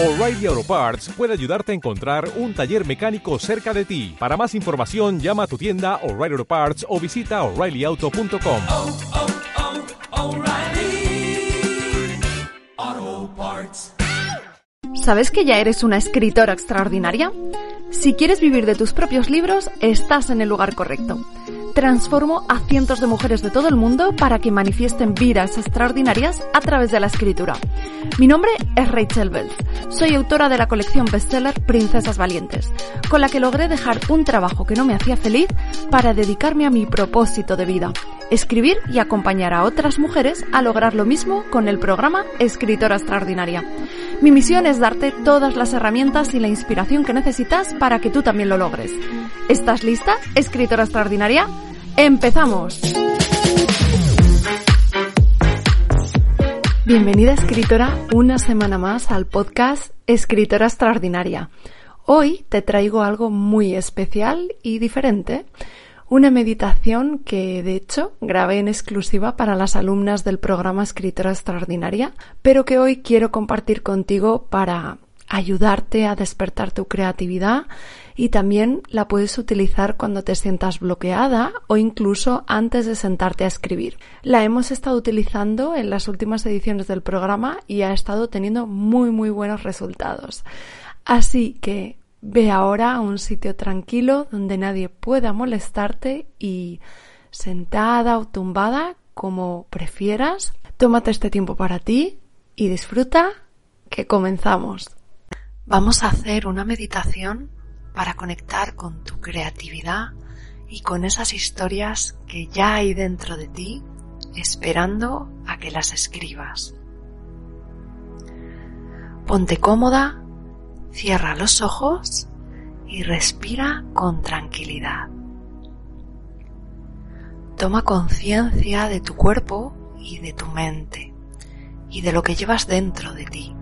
O'Reilly Auto Parts puede ayudarte a encontrar un taller mecánico cerca de ti. Para más información, llama a tu tienda O'Reilly Auto Parts o visita oreillyauto.com. oh, oh, Parts. ¿Sabes que ya eres una escritora extraordinaria? Si quieres vivir de tus propios libros, estás en el lugar correcto. Transformo a cientos de mujeres de todo el mundo para que manifiesten vidas extraordinarias a través de la escritura. Mi nombre es Rachel Belz. Soy autora de la colección bestseller Princesas Valientes, con la que logré dejar un trabajo que no me hacía feliz para dedicarme a mi propósito de vida, escribir y acompañar a otras mujeres a lograr lo mismo con el programa Escritora Extraordinaria. Mi misión es darte todas las herramientas y la inspiración que necesitas para que tú también lo logres. ¿Estás lista, escritora extraordinaria? ¡Empezamos! Bienvenida escritora una semana más al podcast Escritora Extraordinaria. Hoy te traigo algo muy especial y diferente. Una meditación que de hecho grabé en exclusiva para las alumnas del programa Escritora Extraordinaria, pero que hoy quiero compartir contigo para ayudarte a despertar tu creatividad y también la puedes utilizar cuando te sientas bloqueada o incluso antes de sentarte a escribir. La hemos estado utilizando en las últimas ediciones del programa y ha estado teniendo muy muy buenos resultados. Así que ve ahora a un sitio tranquilo donde nadie pueda molestarte y sentada o tumbada como prefieras, tómate este tiempo para ti y disfruta que comenzamos. Vamos a hacer una meditación para conectar con tu creatividad y con esas historias que ya hay dentro de ti esperando a que las escribas. Ponte cómoda, cierra los ojos y respira con tranquilidad. Toma conciencia de tu cuerpo y de tu mente y de lo que llevas dentro de ti.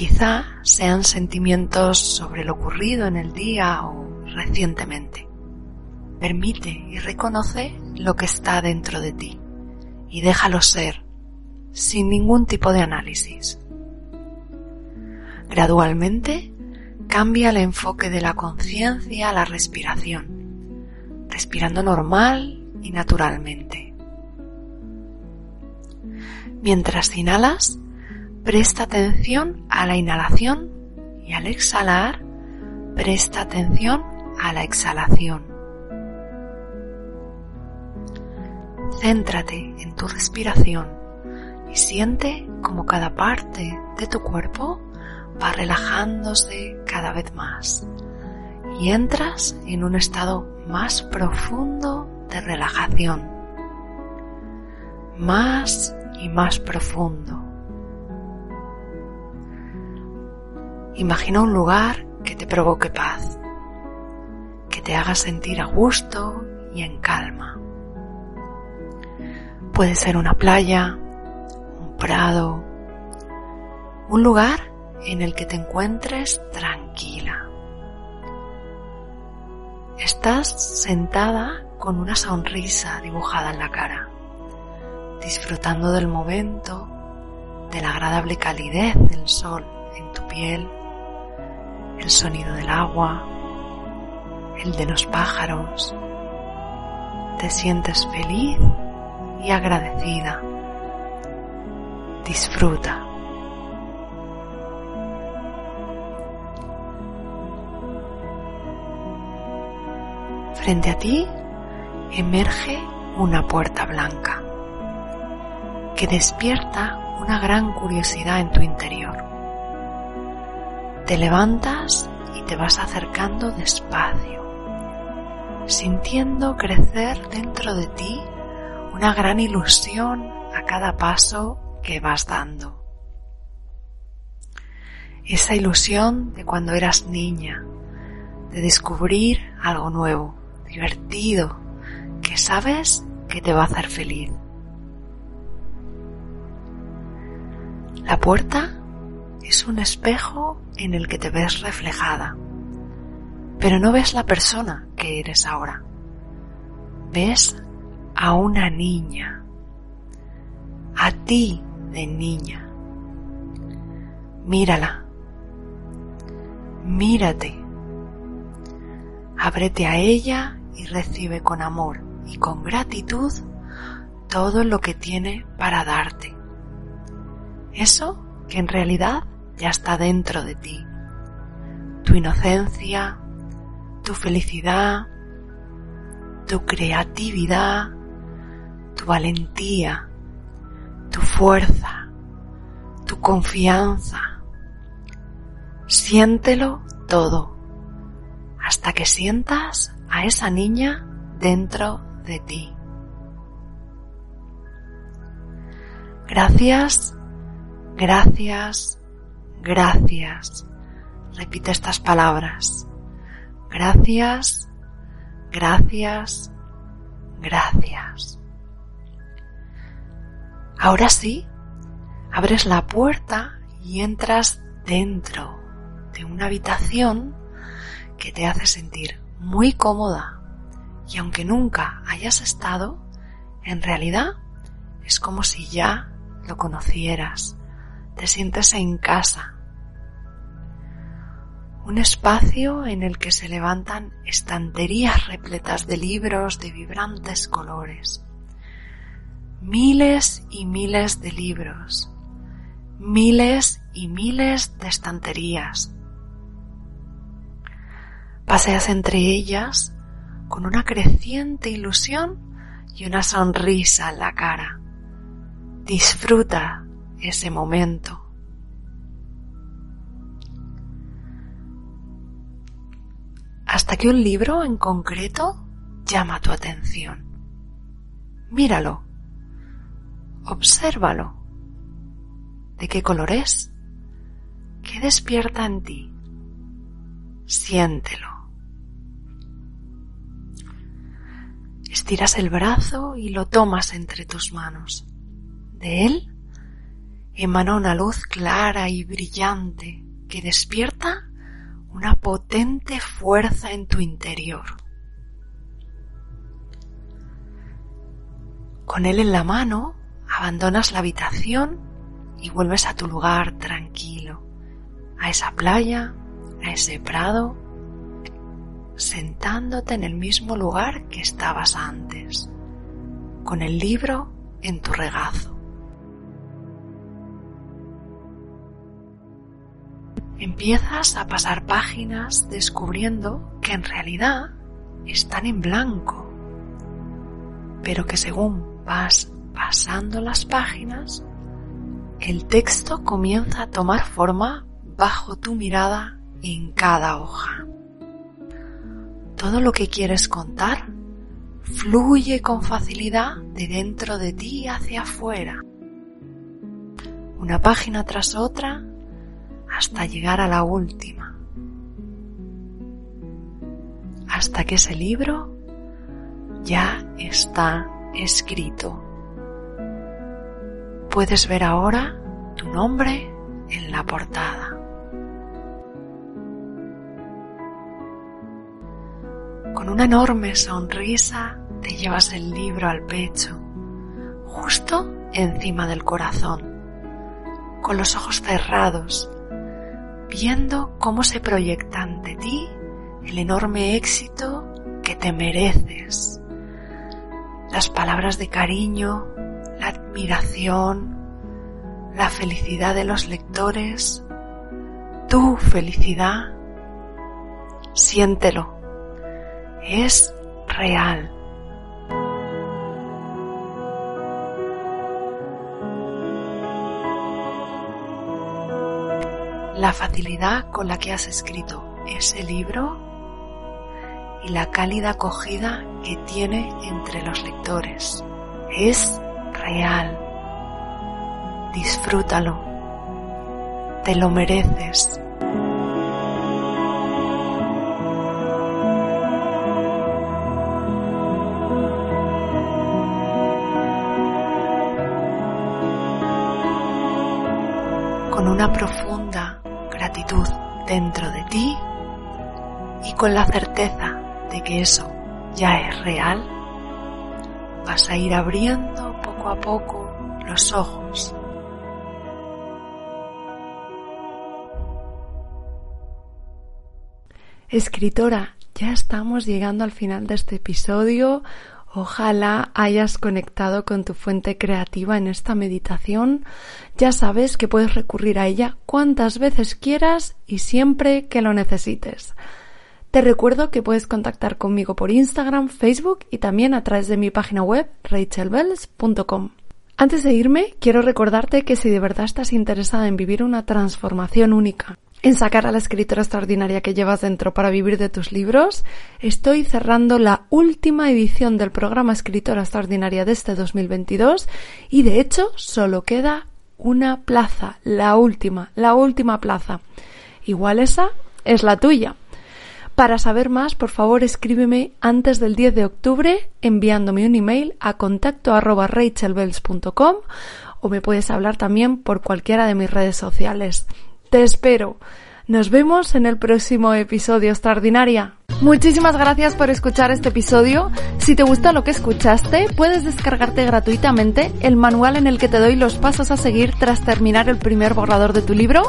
Quizá sean sentimientos sobre lo ocurrido en el día o recientemente. Permite y reconoce lo que está dentro de ti y déjalo ser, sin ningún tipo de análisis. Gradualmente cambia el enfoque de la conciencia a la respiración, respirando normal y naturalmente. Mientras inhalas, presta atención a la inhalación y al exhalar, presta atención a la exhalación. Céntrate en tu respiración y siente como cada parte de tu cuerpo va relajándose cada vez más y entras en un estado más profundo de relajación, más y más profundo. Imagina un lugar que te provoque paz, que te haga sentir a gusto y en calma. Puede ser una playa, un prado, un lugar en el que te encuentres tranquila. Estás sentada con una sonrisa dibujada en la cara, disfrutando del momento, de la agradable calidez del sol en tu piel, el sonido del agua, el de los pájaros. Te sientes feliz y agradecida. Disfruta. Frente a ti emerge una puerta blanca que despierta una gran curiosidad en tu interior. Te levantas y te vas acercando despacio, sintiendo crecer dentro de ti una gran ilusión a cada paso que vas dando. Esa ilusión de cuando eras niña, de descubrir algo nuevo, divertido, que sabes que te va a hacer feliz. La puerta es un espejo en el que te ves reflejada, pero no ves la persona que eres ahora. Ves a una niña, a ti de niña. Mírala. Mírate. Ábrete a ella y recibe con amor y con gratitud todo lo que tiene para darte. Eso que en realidad ya está dentro de ti. Tu inocencia, tu felicidad, tu creatividad, tu valentía, tu fuerza, tu confianza. Siéntelo todo hasta que sientas a esa niña dentro de ti. Gracias, gracias, gracias. Repite estas palabras. Gracias, gracias, gracias. Ahora sí, abres la puerta y entras dentro de una habitación que te hace sentir muy cómoda y aunque nunca hayas estado, en realidad es como si ya lo conocieras, te sientes en casa. Un espacio en el que se levantan estanterías repletas de libros de vibrantes colores. Miles y miles de libros. Miles y miles de estanterías. Paseas entre ellas con una creciente ilusión y una sonrisa en la cara. Disfruta ese momento. Hasta que un libro en concreto llama tu atención. Míralo. Obsérvalo. ¿De qué color es? ¿Qué despierta en ti? Siéntelo. Estiras el brazo y lo tomas entre tus manos. De él emana una luz clara y brillante que despierta una potente fuerza en tu interior. Con él en la mano, abandonas la habitación y vuelves a tu lugar tranquilo, a esa playa, a ese prado sentándote en el mismo lugar que estabas antes, con el libro en tu regazo. Empiezas a pasar páginas descubriendo que en realidad están en blanco, pero que según vas pasando las páginas, el texto comienza a tomar forma bajo tu mirada en cada hoja. Todo lo que quieres contar fluye con facilidad de dentro de ti hacia afuera, una página tras otra hasta llegar a la última, hasta que ese libro ya está escrito. Puedes ver ahora tu nombre en la portada. Con una enorme sonrisa te llevas el libro al pecho, justo encima del corazón, con los ojos cerrados, viendo cómo se proyecta ante ti el enorme éxito que te mereces. Las palabras de cariño, la admiración, la felicidad de los lectores, tu felicidad, siéntelo es real. La facilidad con la que has escrito ese libro y la cálida acogida que tiene entre los lectores es real. Disfrútalo. Te lo mereces. con una profunda gratitud dentro de ti y con la certeza de que eso ya es real, vas a ir abriendo poco a poco los ojos. Escritora, ya estamos llegando al final de este episodio. Ojalá hayas conectado con tu fuente creativa en esta meditación. Ya sabes que puedes recurrir a ella cuantas veces quieras y siempre que lo necesites. Te recuerdo que puedes contactar conmigo por Instagram, Facebook y también a través de mi página web rachelbells.com. Antes de irme, quiero recordarte que si de verdad estás interesada en vivir una transformación única, en sacar a la escritora extraordinaria que llevas dentro para vivir de tus libros, estoy cerrando la última edición del programa Escritora Extraordinaria de este 2022 y de hecho solo queda una plaza, la última, la última plaza. Igual esa es la tuya. Para saber más, por favor, escríbeme antes del 10 de octubre enviándome un email a contacto arroba o me puedes hablar también por cualquiera de mis redes sociales. Te espero. Nos vemos en el próximo episodio extraordinaria. Muchísimas gracias por escuchar este episodio. Si te gusta lo que escuchaste, puedes descargarte gratuitamente el manual en el que te doy los pasos a seguir tras terminar el primer borrador de tu libro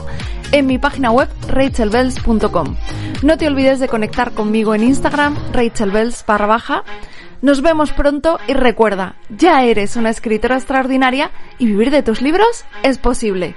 en mi página web rachelbells.com. No te olvides de conectar conmigo en Instagram rachelbells. Nos vemos pronto y recuerda, ya eres una escritora extraordinaria y vivir de tus libros es posible.